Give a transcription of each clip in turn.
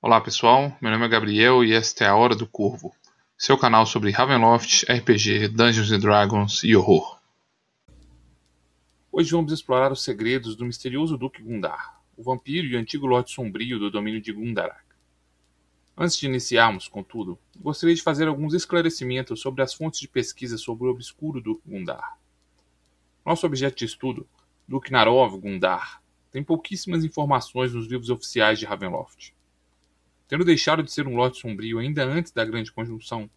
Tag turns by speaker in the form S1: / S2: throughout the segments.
S1: Olá pessoal, meu nome é Gabriel e esta é a Hora do Corvo, seu canal sobre Ravenloft, RPG, Dungeons Dragons e horror.
S2: Hoje vamos explorar os segredos do misterioso Duque Gundar, o vampiro e antigo Lorde Sombrio do domínio de Gundarak. Antes de iniciarmos, contudo, gostaria de fazer alguns esclarecimentos sobre as fontes de pesquisa sobre o obscuro Duque Gundar. Nosso objeto de estudo, Duque Narov Gundar, tem pouquíssimas informações nos livros oficiais de Ravenloft. Tendo deixado de ser um Lorde Sombrio ainda antes da Grande Conjunção,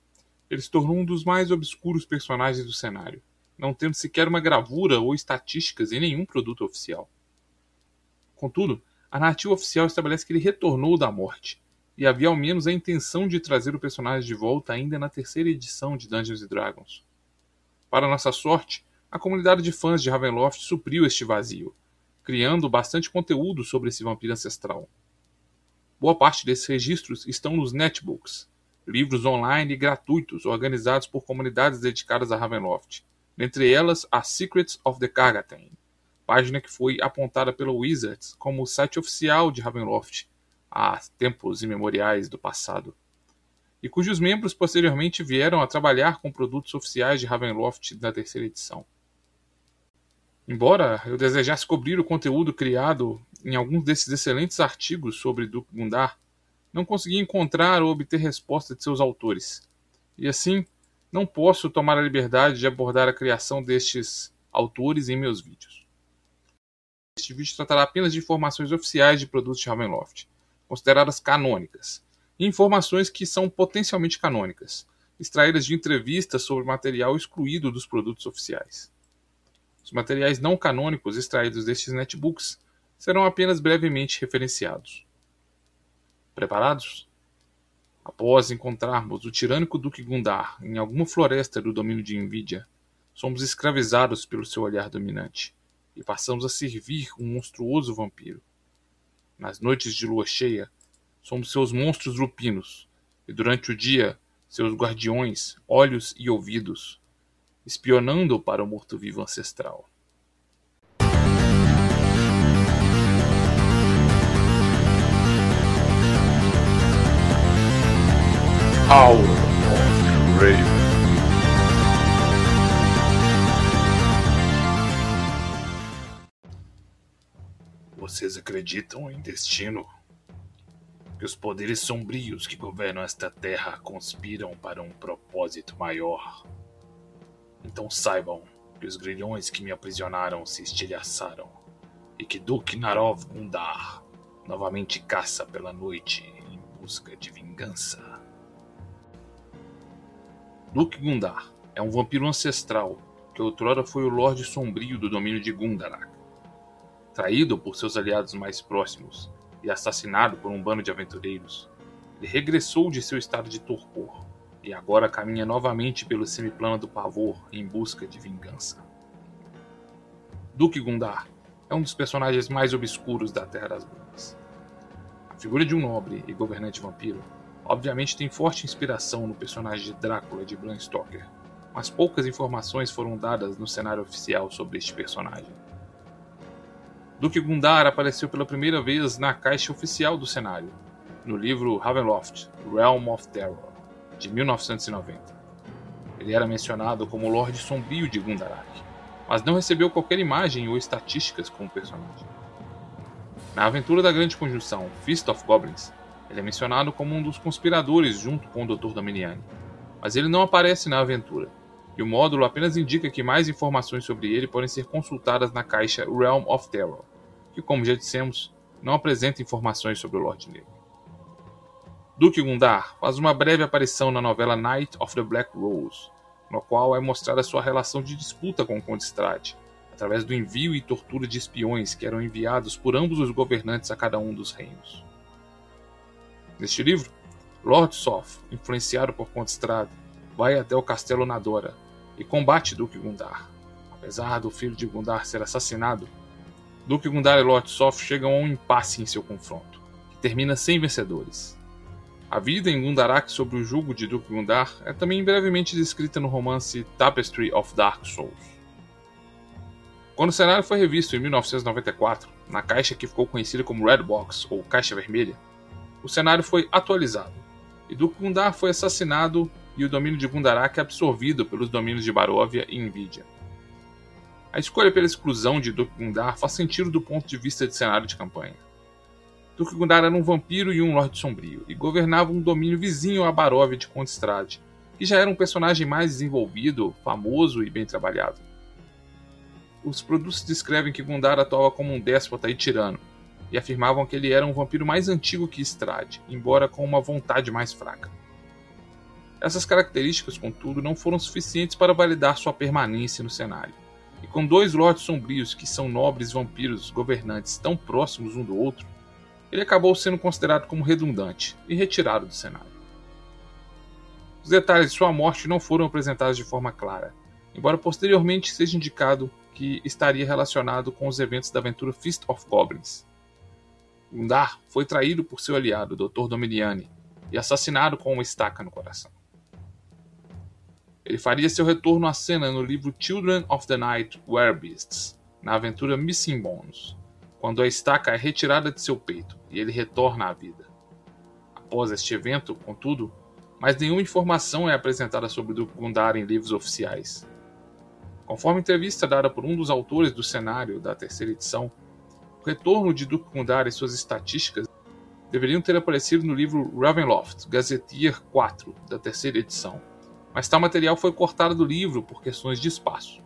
S2: ele se tornou um dos mais obscuros personagens do cenário, não tendo sequer uma gravura ou estatísticas em nenhum produto oficial. Contudo, a narrativa oficial estabelece que ele retornou da morte, e havia ao menos a intenção de trazer o personagem de volta ainda na terceira edição de Dungeons Dragons. Para nossa sorte, a comunidade de fãs de Ravenloft supriu este vazio, criando bastante conteúdo sobre esse vampiro ancestral. Boa parte desses registros estão nos netbooks, livros online gratuitos organizados por comunidades dedicadas a Ravenloft, dentre elas a Secrets of the Cargatan, página que foi apontada pelo Wizards como o site oficial de Ravenloft há tempos imemoriais do passado, e cujos membros posteriormente vieram a trabalhar com produtos oficiais de Ravenloft na terceira edição. Embora eu desejasse cobrir o conteúdo criado em alguns desses excelentes artigos sobre Duke Gundar, não consegui encontrar ou obter resposta de seus autores, e assim não posso tomar a liberdade de abordar a criação destes autores em meus vídeos. Este vídeo tratará apenas de informações oficiais de produtos de Ravenloft, consideradas canônicas, e informações que são potencialmente canônicas, extraídas de entrevistas sobre material excluído dos produtos oficiais. Os materiais não canônicos extraídos destes netbooks serão apenas brevemente referenciados. Preparados? Após encontrarmos o tirânico Duque Gundar em alguma floresta do domínio de Nvidia, somos escravizados pelo seu olhar dominante e passamos a servir um monstruoso vampiro. Nas noites de lua cheia, somos seus monstros lupinos, e durante o dia, seus guardiões, olhos e ouvidos, espionando para o morto-vivo ancestral.
S1: Hour of Raven.
S3: Vocês acreditam em destino? Que os poderes sombrios que governam esta terra conspiram para um propósito maior? Então saibam que os grilhões que me aprisionaram se estilhaçaram e que Duke Narov Gundar novamente caça pela noite em busca de vingança.
S2: Duke Gundar é um vampiro ancestral que outrora foi o Lorde Sombrio do domínio de Gundarak traído por seus aliados mais próximos e assassinado por um bando de aventureiros, ele regressou de seu estado de torpor e agora caminha novamente pelo semiplano do pavor em busca de vingança. Duque Gundar é um dos personagens mais obscuros da Terra das Brumas. A figura de um nobre e governante vampiro obviamente tem forte inspiração no personagem de Drácula de Bram Stoker, mas poucas informações foram dadas no cenário oficial sobre este personagem. Duque Gundar apareceu pela primeira vez na caixa oficial do cenário, no livro Ravenloft, Realm of Terror, de 1990. Ele era mencionado como Lorde Sombrio de Gundarak, mas não recebeu qualquer imagem ou estatísticas como personagem. Na aventura da Grande Conjunção, Fist of Goblins, ele é mencionado como um dos conspiradores junto com o Dr. Dominiani, mas ele não aparece na aventura, e o módulo apenas indica que mais informações sobre ele podem ser consultadas na caixa Realm of Terror, que, como já dissemos, não apresenta informações sobre o Lorde Negro. Duque Gundar faz uma breve aparição na novela Night of the Black Rose, no qual é mostrada sua relação de disputa com Conde Strade, através do envio e tortura de espiões que eram enviados por ambos os governantes a cada um dos reinos. Neste livro, Lord Soth, influenciado por Conde Strade, vai até o castelo Nadora e combate Duque Gundar. Apesar do filho de Gundar ser assassinado, Duque Gundar e Lord Soth chegam a um impasse em seu confronto, que termina sem vencedores. A vida em Gundarak sob o jugo de Duque Gundar é também brevemente descrita no romance Tapestry of Dark Souls. Quando o cenário foi revisto em 1994, na caixa que ficou conhecida como Red Box ou Caixa Vermelha, o cenário foi atualizado, e Duke Gundar foi assassinado e o domínio de Gundarak absorvido pelos domínios de Baróvia e Nvidia. A escolha pela exclusão de Duke Gundar faz sentido do ponto de vista de cenário de campanha. Duke Gundar era um vampiro e um Lorde Sombrio, e governava um domínio vizinho a Baróvia de Condestrade, que já era um personagem mais desenvolvido, famoso e bem trabalhado. Os produtos descrevem que Gundar atuava como um déspota e tirano, e afirmavam que ele era um vampiro mais antigo que Strade, embora com uma vontade mais fraca. Essas características, contudo, não foram suficientes para validar sua permanência no cenário. E com dois lordes sombrios que são nobres vampiros governantes tão próximos um do outro, ele acabou sendo considerado como redundante e retirado do cenário. Os detalhes de sua morte não foram apresentados de forma clara, embora posteriormente seja indicado que estaria relacionado com os eventos da aventura Fist of Goblins. Gundar foi traído por seu aliado, Dr. Dominiani, e assassinado com uma estaca no coração. Ele faria seu retorno à cena no livro Children of the Night Beasts, na aventura Missing Bones, quando a estaca é retirada de seu peito e ele retorna à vida. Após este evento, contudo, mais nenhuma informação é apresentada sobre Duke Gundar em livros oficiais. Conforme entrevista dada por um dos autores do cenário da terceira edição, o retorno de Duke Gundar e suas estatísticas deveriam ter aparecido no livro Ravenloft, Gazetteer 4, da terceira edição, mas tal material foi cortado do livro por questões de espaço.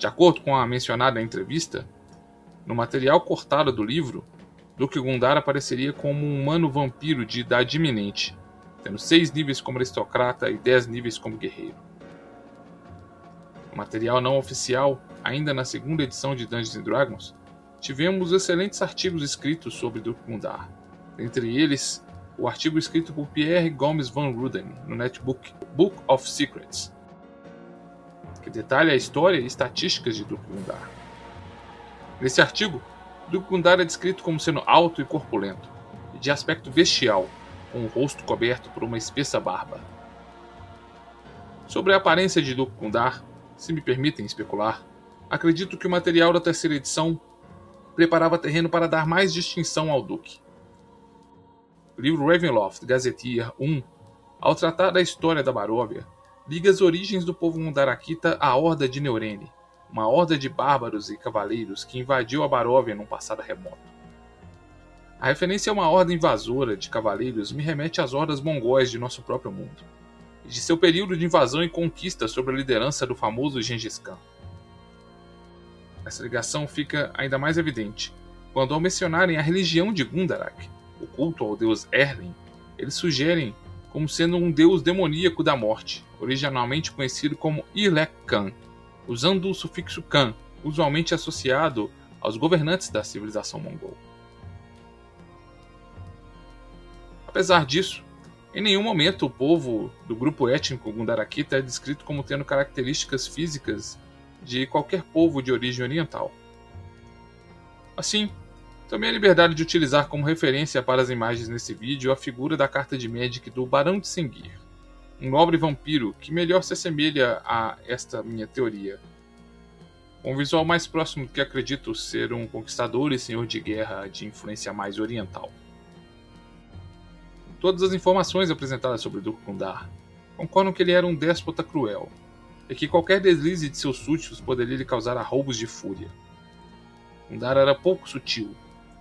S2: De acordo com a mencionada entrevista, no material cortado do livro, Duque Gundar apareceria como um humano vampiro de idade iminente, tendo seis níveis como aristocrata e dez níveis como guerreiro. No material não oficial, ainda na segunda edição de Dungeons Dragons, tivemos excelentes artigos escritos sobre Duque Gundar, entre eles o artigo escrito por Pierre Gomes Van Ruden no netbook Book of Secrets, que detalha a história e estatísticas de Duke Gundar. Nesse artigo, Duke Gundar é descrito como sendo alto e corpulento, e de aspecto bestial, com o rosto coberto por uma espessa barba. Sobre a aparência de Duke Gundar, se me permitem especular, acredito que o material da terceira edição preparava terreno para dar mais distinção ao Duque o livro Ravenloft, Gazetteer 1, ao tratar da história da Baróvia, liga as origens do povo Mundarakita à Horda de Neurene, uma horda de bárbaros e cavaleiros que invadiu a Baróvia num passado remoto. A referência a uma horda invasora de cavaleiros me remete às hordas mongóis de nosso próprio mundo, e de seu período de invasão e conquista sob a liderança do famoso Gengis Khan. Essa ligação fica ainda mais evidente quando, ao mencionarem a religião de Gundarak, o culto ao deus Erlin, eles sugerem como sendo um deus demoníaco da morte, originalmente conhecido como Ilek Khan, usando o sufixo Khan, usualmente associado aos governantes da civilização mongol. Apesar disso, em nenhum momento o povo do grupo étnico Gundarakita é descrito como tendo características físicas de qualquer povo de origem oriental. Assim, Tomei a liberdade de utilizar como referência para as imagens nesse vídeo a figura da carta de Magic do Barão de Sengir, um nobre vampiro que melhor se assemelha a esta minha teoria. Com um visual mais próximo do que acredito ser um conquistador e senhor de guerra de influência mais oriental. Todas as informações apresentadas sobre Duke Kundar concordam que ele era um déspota cruel, e que qualquer deslize de seus súditos poderia lhe causar arroubos de fúria. Kundar era pouco sutil,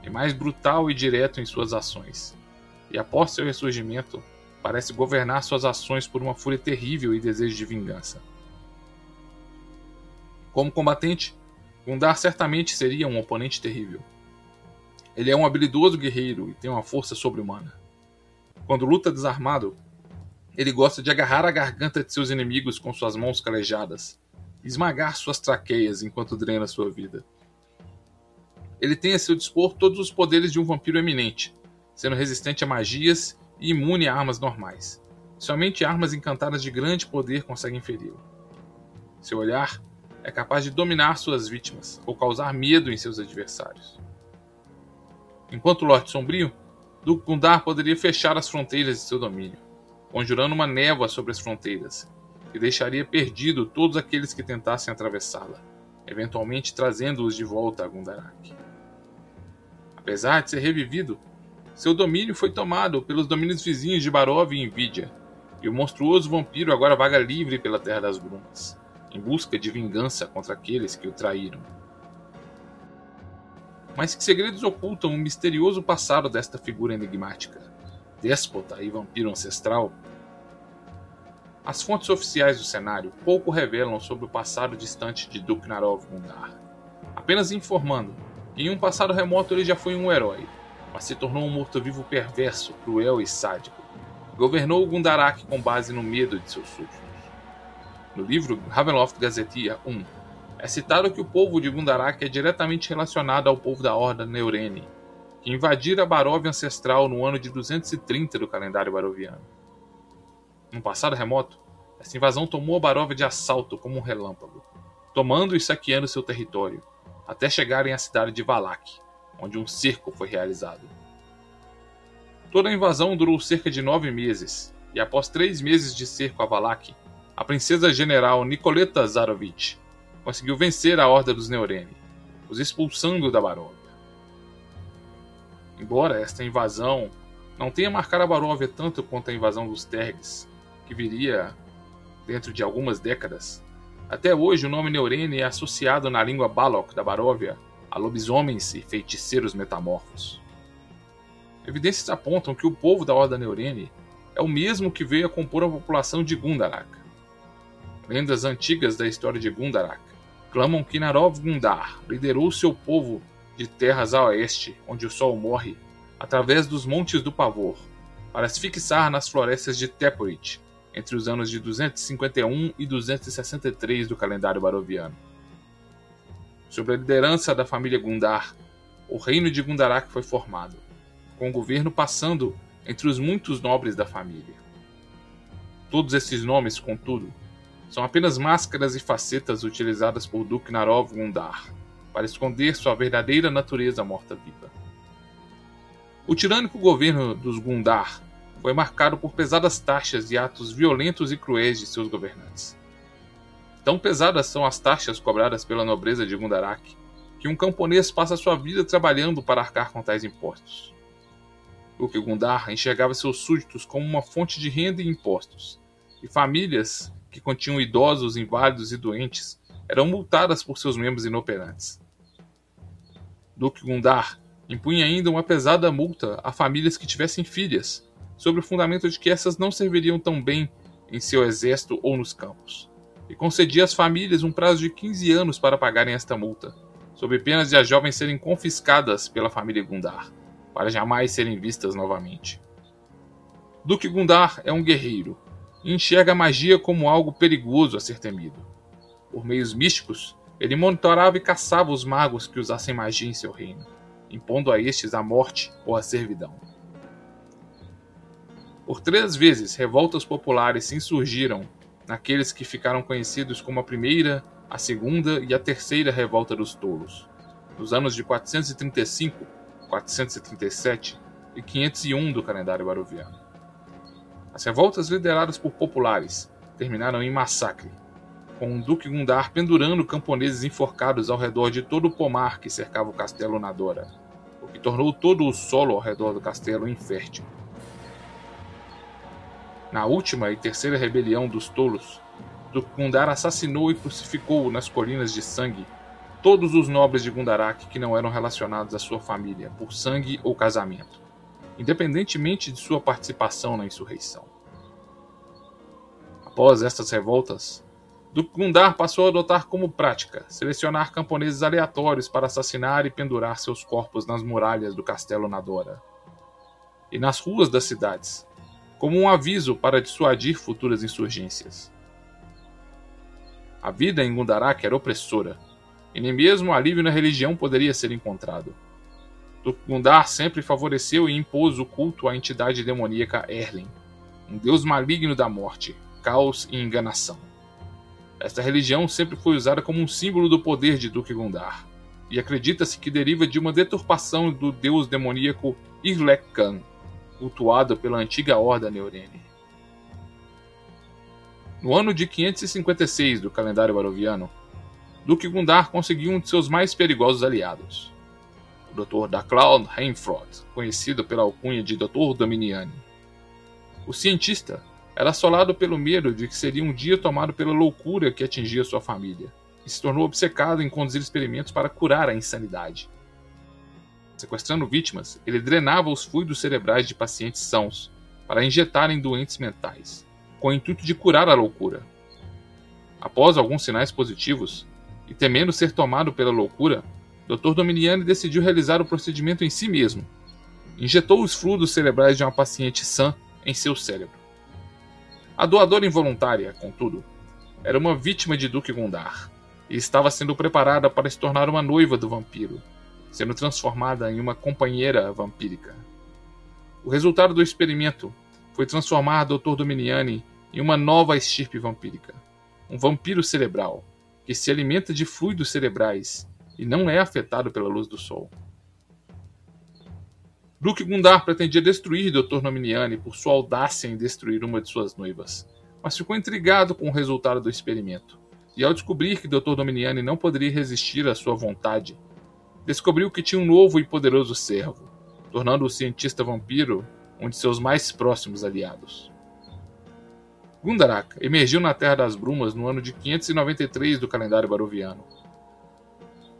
S2: é mais brutal e direto em suas ações. E após seu ressurgimento, parece governar suas ações por uma fúria terrível e desejo de vingança. Como combatente, Gundar certamente seria um oponente terrível. Ele é um habilidoso guerreiro e tem uma força sobre-humana. Quando luta desarmado, ele gosta de agarrar a garganta de seus inimigos com suas mãos calejadas, esmagar suas traqueias enquanto drena sua vida ele tem a seu dispor todos os poderes de um vampiro eminente, sendo resistente a magias e imune a armas normais. Somente armas encantadas de grande poder conseguem feri-lo. Seu olhar é capaz de dominar suas vítimas ou causar medo em seus adversários. Enquanto Lorde Sombrio, Duke Gundar poderia fechar as fronteiras de seu domínio, conjurando uma névoa sobre as fronteiras, que deixaria perdido todos aqueles que tentassem atravessá-la, eventualmente trazendo-os de volta a Gundarak. Apesar de ser revivido, seu domínio foi tomado pelos domínios vizinhos de Barov e Invidia, e o monstruoso vampiro agora vaga livre pela Terra das Brumas, em busca de vingança contra aqueles que o traíram. Mas que segredos ocultam o misterioso passado desta figura enigmática? Déspota e vampiro ancestral? As fontes oficiais do cenário pouco revelam sobre o passado distante de Duknarov Gundar, apenas informando em um passado remoto ele já foi um herói, mas se tornou um morto-vivo perverso, cruel e sádico. Governou Gundarak com base no medo de seus súditos. No livro Ravenloft Gazetia 1, é citado que o povo de Gundarak é diretamente relacionado ao povo da Horda Neurene, que invadira a Baróvia ancestral no ano de 230 do calendário baroviano. No passado remoto, essa invasão tomou a Baróvia de assalto como um relâmpago, tomando e saqueando seu território, até chegarem à cidade de Valak, onde um cerco foi realizado. Toda a invasão durou cerca de nove meses, e após três meses de cerco a Valak, a princesa general Nicoleta Zarovich conseguiu vencer a Horda dos Neurene, os expulsando da Baróvia. Embora esta invasão não tenha marcado a Baróvia tanto quanto a invasão dos Tergs, que viria dentro de algumas décadas, até hoje o nome Neurene é associado na língua Balok da Baróvia a lobisomens e feiticeiros metamorfos. Evidências apontam que o povo da Horda Neurene é o mesmo que veio a compor a população de Gundarak. Lendas antigas da história de Gundarak clamam que Narov Gundar liderou seu povo de terras a oeste, onde o sol morre, através dos Montes do Pavor, para se fixar nas florestas de Teporit, entre os anos de 251 e 263 do calendário baroviano. Sob a liderança da família Gundar, o reino de Gundarak foi formado, com o governo passando entre os muitos nobres da família. Todos esses nomes, contudo, são apenas máscaras e facetas utilizadas por Duknarov Gundar para esconder sua verdadeira natureza morta-viva. O tirânico governo dos Gundar foi marcado por pesadas taxas e atos violentos e cruéis de seus governantes. Tão pesadas são as taxas cobradas pela nobreza de Gundarak que um camponês passa sua vida trabalhando para arcar com tais impostos. Duque Gundar enxergava seus súditos como uma fonte de renda e impostos, e famílias que continham idosos, inválidos e doentes eram multadas por seus membros inoperantes. Duque Gundar impunha ainda uma pesada multa a famílias que tivessem filhas, sob o fundamento de que essas não serviriam tão bem em seu exército ou nos campos, e concedia às famílias um prazo de 15 anos para pagarem esta multa, sob pena de as jovens serem confiscadas pela família Gundar, para jamais serem vistas novamente. Duque Gundar é um guerreiro, e enxerga a magia como algo perigoso a ser temido. Por meios místicos, ele monitorava e caçava os magos que usassem magia em seu reino, impondo a estes a morte ou a servidão. Por três vezes, revoltas populares se insurgiram naqueles que ficaram conhecidos como a primeira, a segunda e a terceira revolta dos tolos, nos anos de 435, 437 e 501 do calendário baroviano. As revoltas lideradas por populares terminaram em massacre, com o Duque Gundar pendurando camponeses enforcados ao redor de todo o pomar que cercava o castelo Nadora, o que tornou todo o solo ao redor do castelo infértil. Na última e terceira rebelião dos tolos, Gundar assassinou e crucificou nas colinas de sangue todos os nobres de Gundarak que não eram relacionados à sua família por sangue ou casamento independentemente de sua participação na insurreição. Após estas revoltas, Gundar passou a adotar como prática selecionar camponeses aleatórios para assassinar e pendurar seus corpos nas muralhas do castelo Nadora e nas ruas das cidades, como um aviso para dissuadir futuras insurgências. A vida em Gundarak era opressora, e nem mesmo alívio na religião poderia ser encontrado. Gundar sempre favoreceu e impôs o culto à entidade demoníaca Erlen, um deus maligno da morte, caos e enganação. Esta religião sempre foi usada como um símbolo do poder de Duque Gundar, e acredita-se que deriva de uma deturpação do deus demoníaco Irlek Khan, cultuado pela antiga Horda Neurene. No ano de 556 do calendário baroviano, Duque Gundar conseguiu um de seus mais perigosos aliados, o Dr. Daclaud Heinfrott, conhecido pela alcunha de Dr. Dominiani. O cientista era assolado pelo medo de que seria um dia tomado pela loucura que atingia sua família, e se tornou obcecado em conduzir experimentos para curar a insanidade. Sequestrando vítimas, ele drenava os fluidos cerebrais de pacientes sãos para injetar em doentes mentais, com o intuito de curar a loucura. Após alguns sinais positivos, e temendo ser tomado pela loucura, Dr. Dominiani decidiu realizar o procedimento em si mesmo. Injetou os fluidos cerebrais de uma paciente sã em seu cérebro. A doadora involuntária, contudo, era uma vítima de Duque Gundar e estava sendo preparada para se tornar uma noiva do vampiro, sendo transformada em uma companheira vampírica. O resultado do experimento foi transformar Dr. Dominiani em uma nova estirpe vampírica, um vampiro cerebral que se alimenta de fluidos cerebrais e não é afetado pela luz do sol. Duque Gundar pretendia destruir Dr. Nominiani por sua audácia em destruir uma de suas noivas, mas ficou intrigado com o resultado do experimento. E ao descobrir que Dr. Dominiani não poderia resistir à sua vontade, descobriu que tinha um novo e poderoso servo, tornando o cientista vampiro um de seus mais próximos aliados. Gundarak emergiu na Terra das Brumas no ano de 593 do calendário baroviano.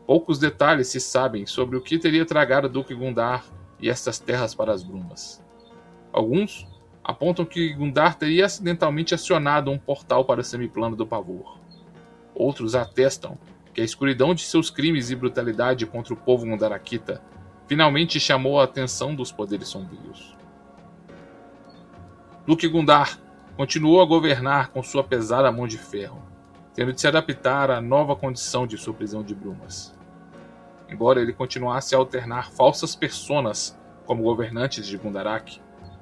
S2: Poucos detalhes se sabem sobre o que teria tragado Duque Gundar e estas terras para as brumas. Alguns apontam que Gundar teria acidentalmente acionado um portal para o semiplano do pavor. Outros atestam a escuridão de seus crimes e brutalidade contra o povo Gundarakita finalmente chamou a atenção dos poderes sombrios. Duque Gundar continuou a governar com sua pesada mão de ferro, tendo de se adaptar à nova condição de sua prisão de brumas embora ele continuasse a alternar falsas personas como governantes de Gundarak,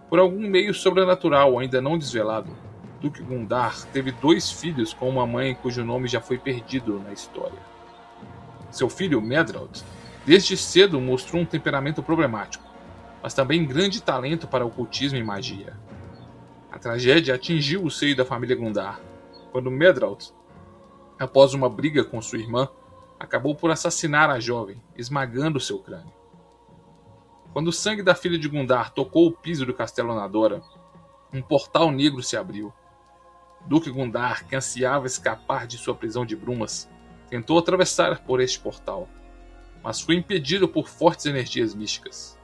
S2: por algum meio sobrenatural ainda não desvelado, Duque Gundar teve dois filhos com uma mãe cujo nome já foi perdido na história. Seu filho, Medrald, desde cedo mostrou um temperamento problemático, mas também grande talento para ocultismo e magia. A tragédia atingiu o seio da família Gundar, quando Medrald, após uma briga com sua irmã, acabou por assassinar a jovem, esmagando seu crânio. Quando o sangue da filha de Gundar tocou o piso do castelo Nadora, um portal negro se abriu. Duque Gundar, que ansiava escapar de sua prisão de brumas, tentou atravessar por este portal, mas foi impedido por fortes energias místicas.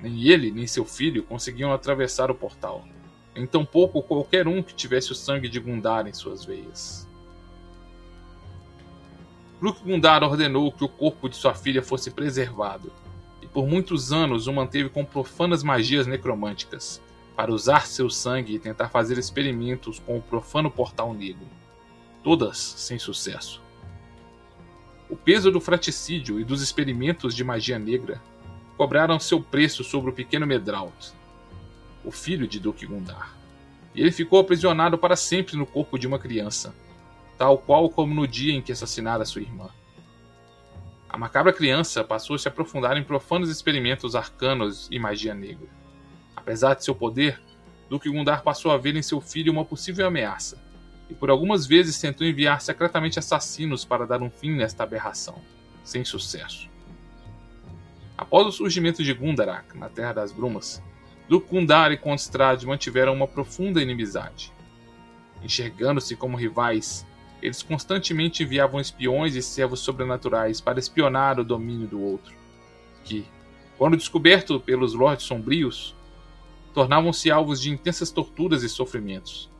S2: Nem ele, nem seu filho conseguiam atravessar o portal, nem tampouco qualquer um que tivesse o sangue de Gundar em suas veias. Luke Gundar ordenou que o corpo de sua filha fosse preservado, e por muitos anos o manteve com profanas magias necromânticas, para usar seu sangue e tentar fazer experimentos com o profano portal negro. Todas sem sucesso. O peso do fraticídio e dos experimentos de magia negra cobraram seu preço sobre o pequeno Medraut, o filho de Duque Gundar, e ele ficou aprisionado para sempre no corpo de uma criança, tal qual como no dia em que assassinara sua irmã. A macabra criança passou a se aprofundar em profanos experimentos arcanos e magia negra. Apesar de seu poder, Duque Gundar passou a ver em seu filho uma possível ameaça, e por algumas vezes tentou enviar secretamente assassinos para dar um fim nesta aberração, sem sucesso. Após o surgimento de Gundarak na Terra das Brumas, Duque Gundar e Constrad mantiveram uma profunda inimizade. Enxergando-se como rivais, eles constantemente enviavam espiões e servos sobrenaturais para espionar o domínio do outro, que, quando descoberto pelos Lordes Sombrios, tornavam-se alvos de intensas torturas e sofrimentos,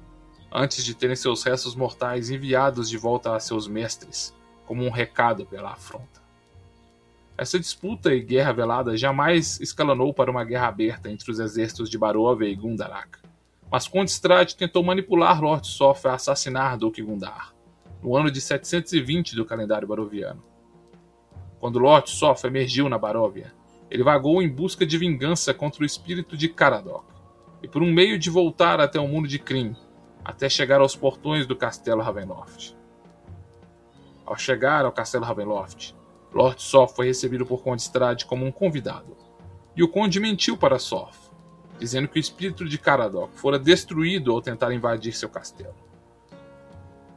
S2: antes de terem seus restos mortais enviados de volta a seus mestres, como um recado pela afronta. Essa disputa e guerra velada jamais escalonou para uma guerra aberta entre os exércitos de Barovia e Gundarak, mas Conde Strade tentou manipular Lord Sof a assassinar Duque Gundar no ano de 720 do calendário baroviano. Quando Lot Sof emergiu na Baróvia, ele vagou em busca de vingança contra o espírito de Caradoc, e por um meio de voltar até o mundo de Kryn, até chegar aos portões do castelo Ravenloft. Ao chegar ao castelo Ravenloft, Lord Sof foi recebido por Conde Strade como um convidado, e o conde mentiu para Sof, dizendo que o espírito de Caradoc fora destruído ao tentar invadir seu castelo.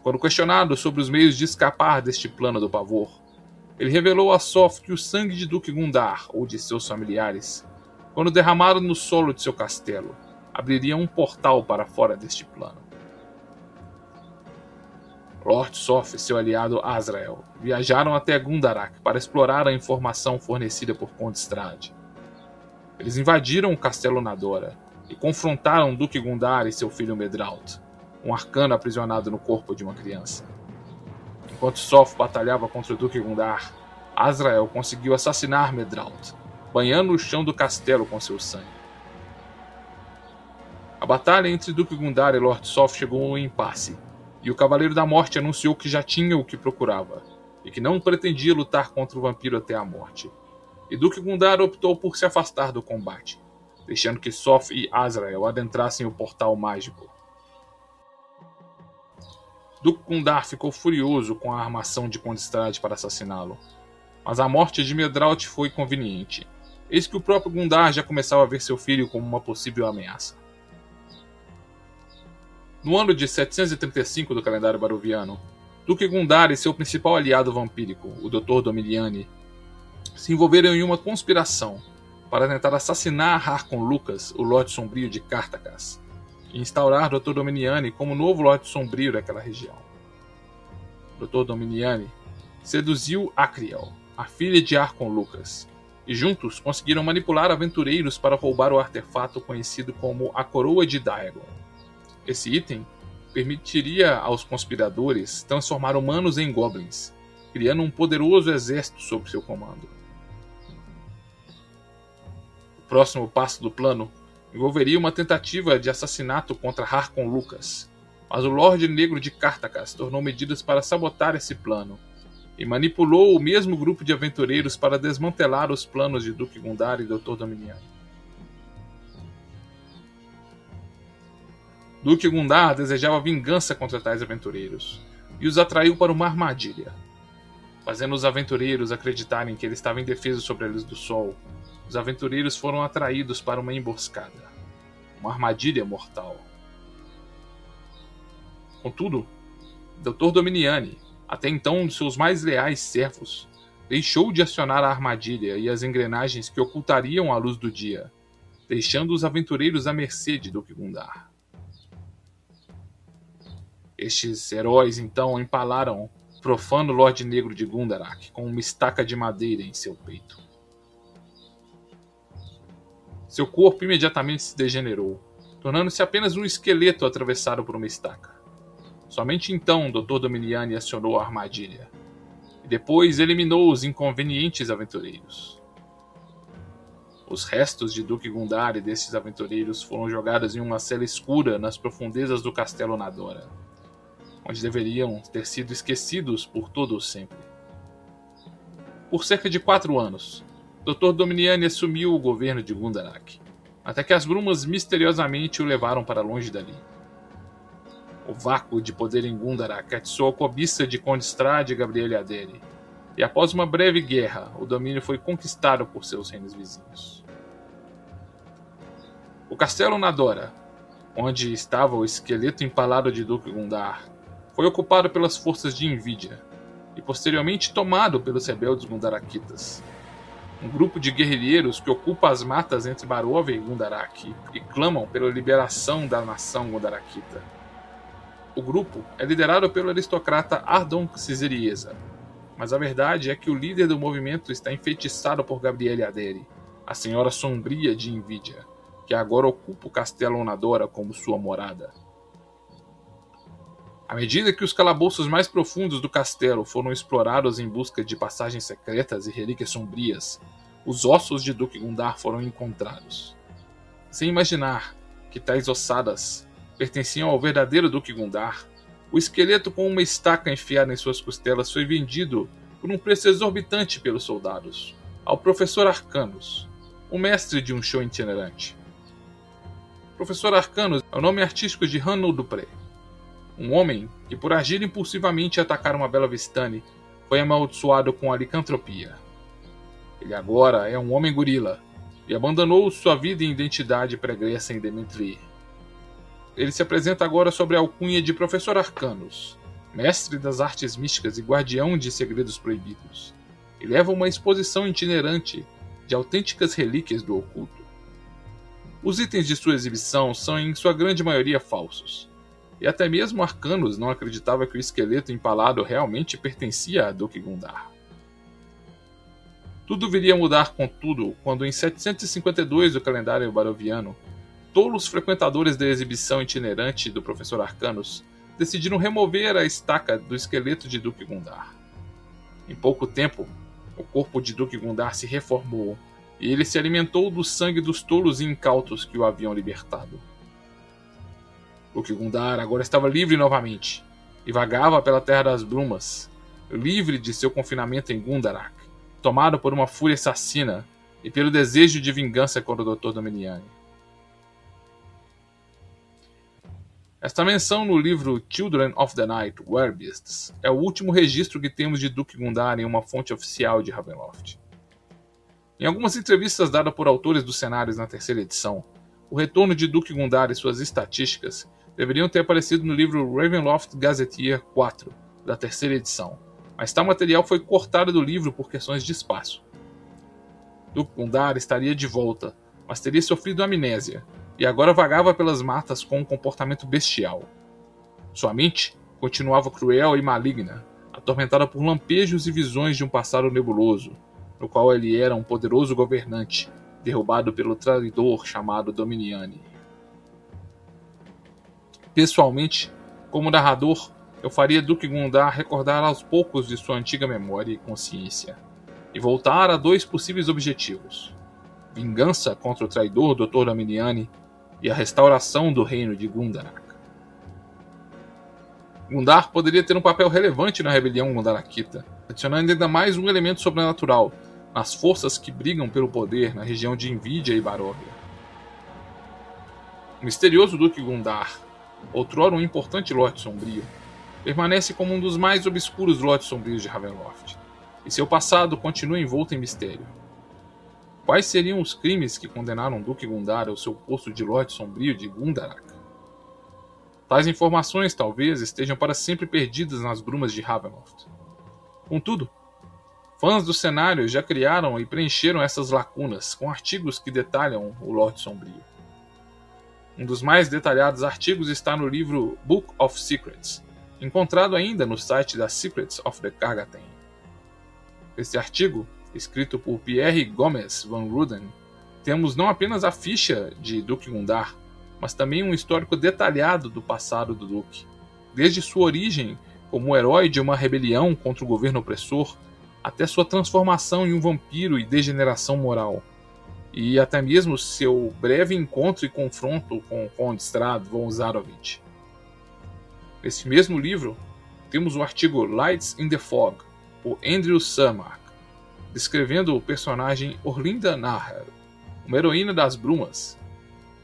S2: Quando questionado sobre os meios de escapar deste plano do pavor, ele revelou a Sof que o sangue de Duque Gundar ou de seus familiares, quando derramado no solo de seu castelo, abriria um portal para fora deste plano. Lord Sof e seu aliado Azrael viajaram até Gundarak para explorar a informação fornecida por Conde Strade. Eles invadiram o castelo Nadora e confrontaram Duque Gundar e seu filho Medraut, um arcano aprisionado no corpo de uma criança. Enquanto Sof batalhava contra o Duque Gundar, Azrael conseguiu assassinar Medraut, banhando o chão do castelo com seu sangue. A batalha entre Duque Gundar e Lord Sof chegou a um impasse, e o Cavaleiro da Morte anunciou que já tinha o que procurava, e que não pretendia lutar contra o vampiro até a morte. E Duque Gundar optou por se afastar do combate, deixando que Sof e Azrael adentrassem o portal mágico. Duque Gundar ficou furioso com a armação de Condestrade para assassiná-lo, mas a morte de Medraut foi conveniente. Eis que o próprio Gundar já começava a ver seu filho como uma possível ameaça. No ano de 735 do calendário baroviano, Duque Gundar e seu principal aliado vampírico, o Dr. Domiliani, se envolveram em uma conspiração para tentar assassinar Harkon Lucas, o Lorde Sombrio de Cartacas, e instaurar Dr. Dominiani como novo Lorde Sombrio daquela região. Dr. Dominiani seduziu Acriel, a filha de Arcon Lucas, e juntos conseguiram manipular aventureiros para roubar o artefato conhecido como a Coroa de Daegon. Esse item permitiria aos conspiradores transformar humanos em goblins, criando um poderoso exército sob seu comando. O próximo passo do plano envolveria uma tentativa de assassinato contra Harkon Lucas, mas o Lorde Negro de Cartacas tornou medidas para sabotar esse plano e manipulou o mesmo grupo de aventureiros para desmantelar os planos de Duque Gundar e Dr. Dominiano. Duque Gundar desejava vingança contra tais aventureiros e os atraiu para uma armadilha, fazendo os aventureiros acreditarem que ele estava indefeso sobre a luz do sol os aventureiros foram atraídos para uma emboscada, uma armadilha mortal. Contudo, Dr. Dominiani, até então um de seus mais leais servos, deixou de acionar a armadilha e as engrenagens que ocultariam a luz do dia, deixando os aventureiros à mercê de Duque Gundar. Estes heróis então empalaram o profano Lorde Negro de Gundarak com uma estaca de madeira em seu peito. Seu corpo imediatamente se degenerou, tornando-se apenas um esqueleto atravessado por uma estaca. Somente então Dr. Dominiani acionou a armadilha, e depois eliminou os inconvenientes aventureiros. Os restos de Duque Gundar e desses aventureiros foram jogados em uma cela escura nas profundezas do castelo Nadora, onde deveriam ter sido esquecidos por todo o sempre. Por cerca de quatro anos, Dr. Dominiani assumiu o governo de Gundarak, até que as brumas misteriosamente o levaram para longe dali. O vácuo de poder em Gundarak atiçou a cobiça de Conde Strade e Gabriele Adeli, e após uma breve guerra, o domínio foi conquistado por seus reinos vizinhos. O castelo Nadora, onde estava o esqueleto empalado de Duque Gundar, foi ocupado pelas forças de Invídia e posteriormente tomado pelos rebeldes Gundarakitas, um grupo de guerrilheiros que ocupa as matas entre Barova e Gundarak e clamam pela liberação da nação Gundarakita. O grupo é liderado pelo aristocrata Ardon Ciserieza, mas a verdade é que o líder do movimento está enfeitiçado por Gabriele Aderi, a senhora sombria de Invídia, que agora ocupa o castelo Onadora como sua morada. À medida que os calabouços mais profundos do castelo foram explorados em busca de passagens secretas e relíquias sombrias, os ossos de Duque Gundar foram encontrados. Sem imaginar que tais ossadas pertenciam ao verdadeiro Duque Gundar, o esqueleto com uma estaca enfiada em suas costelas foi vendido por um preço exorbitante pelos soldados ao professor Arcanos, o mestre de um show itinerante. Professor Arcanos é o nome artístico de Hanno Dupré um homem que, por agir impulsivamente e atacar uma bela Vistani, foi amaldiçoado com a licantropia. Ele agora é um homem gorila e abandonou sua vida e identidade pregressa em Dementri. Ele se apresenta agora sob a alcunha de Professor Arcanos, mestre das artes místicas e guardião de segredos proibidos. e leva uma exposição itinerante de autênticas relíquias do oculto. Os itens de sua exibição são em sua grande maioria falsos, e até mesmo Arcanos não acreditava que o esqueleto empalado realmente pertencia a Duque Gundar. Tudo viria a mudar, contudo, quando em 752 do calendário baroviano, tolos frequentadores da exibição itinerante do professor Arcanos decidiram remover a estaca do esqueleto de Duque Gundar. Em pouco tempo, o corpo de Duque Gundar se reformou e ele se alimentou do sangue dos tolos incautos que o haviam libertado. Duque Gundar agora estava livre novamente e vagava pela Terra das Brumas, livre de seu confinamento em Gundarak tomado por uma fúria assassina e pelo desejo de vingança contra o Dr. Dominiani. Esta menção no livro Children of the Night, Werbeasts, é o último registro que temos de Duke Gundar em uma fonte oficial de Ravenloft. Em algumas entrevistas dadas por autores dos cenários na terceira edição, o retorno de Duke Gundar e suas estatísticas deveriam ter aparecido no livro Ravenloft Gazetteer 4, da terceira edição, mas tal material foi cortado do livro por questões de espaço. Duke Gundar estaria de volta, mas teria sofrido amnésia, e agora vagava pelas matas com um comportamento bestial. Sua mente continuava cruel e maligna, atormentada por lampejos e visões de um passado nebuloso, no qual ele era um poderoso governante, derrubado pelo traidor chamado Dominiani. Pessoalmente, como narrador, eu faria Duque Gundar recordar aos poucos de sua antiga memória e consciência, e voltar a dois possíveis objetivos: vingança contra o traidor Dr. Aminiani e a restauração do reino de Gundarak. Gundar poderia ter um papel relevante na rebelião Gundarakita, adicionando ainda mais um elemento sobrenatural nas forças que brigam pelo poder na região de Invídia e Barovia. O misterioso Duque Gundar, outrora um importante Lorde Sombrio, permanece como um dos mais obscuros lotes sombrios de Ravenloft, e seu passado continua envolto em mistério. Quais seriam os crimes que condenaram Duque Gundar ao seu posto de Lorde Sombrio de Gundarak? Tais informações talvez estejam para sempre perdidas nas brumas de Ravenloft. Contudo, fãs do cenário já criaram e preencheram essas lacunas com artigos que detalham o Lorde Sombrio. Um dos mais detalhados artigos está no livro Book of Secrets, encontrado ainda no site da Secrets of the Kargaten. Neste artigo, escrito por Pierre Gomez Van Ruden, temos não apenas a ficha de Duque Gundar, mas também um histórico detalhado do passado do Duque, desde sua origem como herói de uma rebelião contra o governo opressor, até sua transformação em um vampiro e degeneração moral, e até mesmo seu breve encontro e confronto com Conde Strad von Zarovich. Nesse mesmo livro, temos o artigo Lights in the Fog, por Andrew Surmark, descrevendo o personagem Orlinda Nahar, uma heroína das brumas,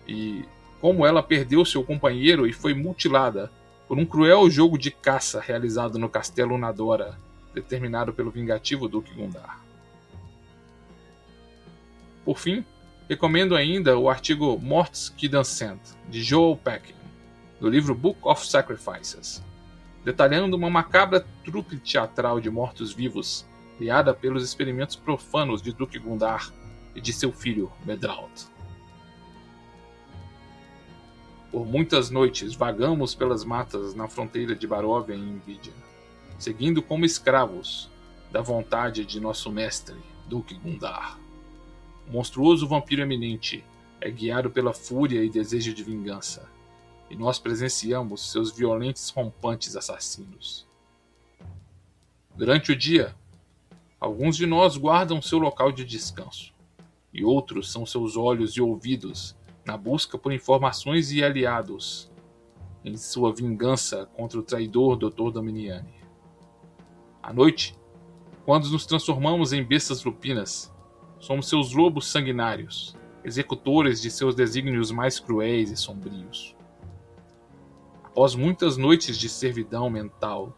S2: e como ela perdeu seu companheiro e foi mutilada por um cruel jogo de caça realizado no castelo Nadora, determinado pelo vingativo Duque Gundar. Por fim, recomendo ainda o artigo Morts qui Dansent, de Joel Peckin, do livro Book of Sacrifices, detalhando uma macabra trupe teatral de mortos-vivos criada pelos experimentos profanos de Duque Gundar e de seu filho Medraut. Por muitas noites vagamos pelas matas na fronteira de Baróvia e Invidia, seguindo como escravos da vontade de nosso mestre, Duque Gundar. Monstruoso vampiro eminente é guiado pela fúria e desejo de vingança e nós presenciamos seus violentos rompantes assassinos. Durante o dia, alguns de nós guardam seu local de descanso, e outros são seus olhos e ouvidos na busca por informações e aliados em sua vingança contra o traidor Dr. Dominiani. À noite, quando nos transformamos em bestas lupinas, somos seus lobos sanguinários, executores de seus desígnios mais cruéis e sombrios. Após muitas noites de servidão mental,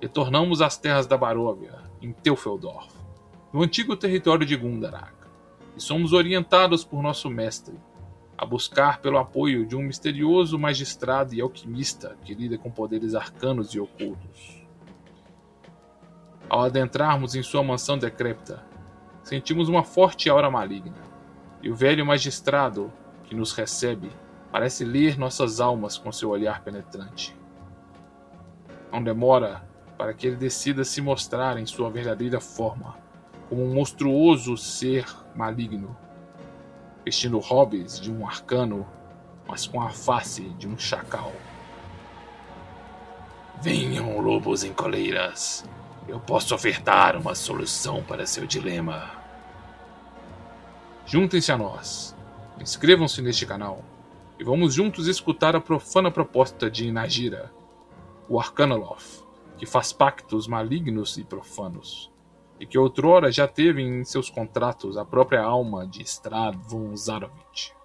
S2: retornamos às terras da Baróvia, em Teufeldorf, no antigo território de Gundarak, e somos orientados por nosso mestre a buscar pelo apoio de um misterioso magistrado e alquimista que lida com poderes arcanos e ocultos. Ao adentrarmos em sua mansão decrépita, sentimos uma forte aura maligna, e o velho magistrado que nos recebe parece ler nossas almas com seu olhar penetrante. Não demora para que ele decida se mostrar em sua verdadeira forma, como um monstruoso ser maligno, vestindo hobbies de um arcano, mas com a face de um chacal.
S3: Venham, lobos em coleiras. Eu posso ofertar uma solução para seu dilema.
S2: Juntem-se a nós. Inscrevam-se neste canal e vamos juntos escutar a profana proposta de Nagira, o Arcanoloth, que faz pactos malignos e profanos, e que outrora já teve em seus contratos a própria alma de Strad von Zarovich.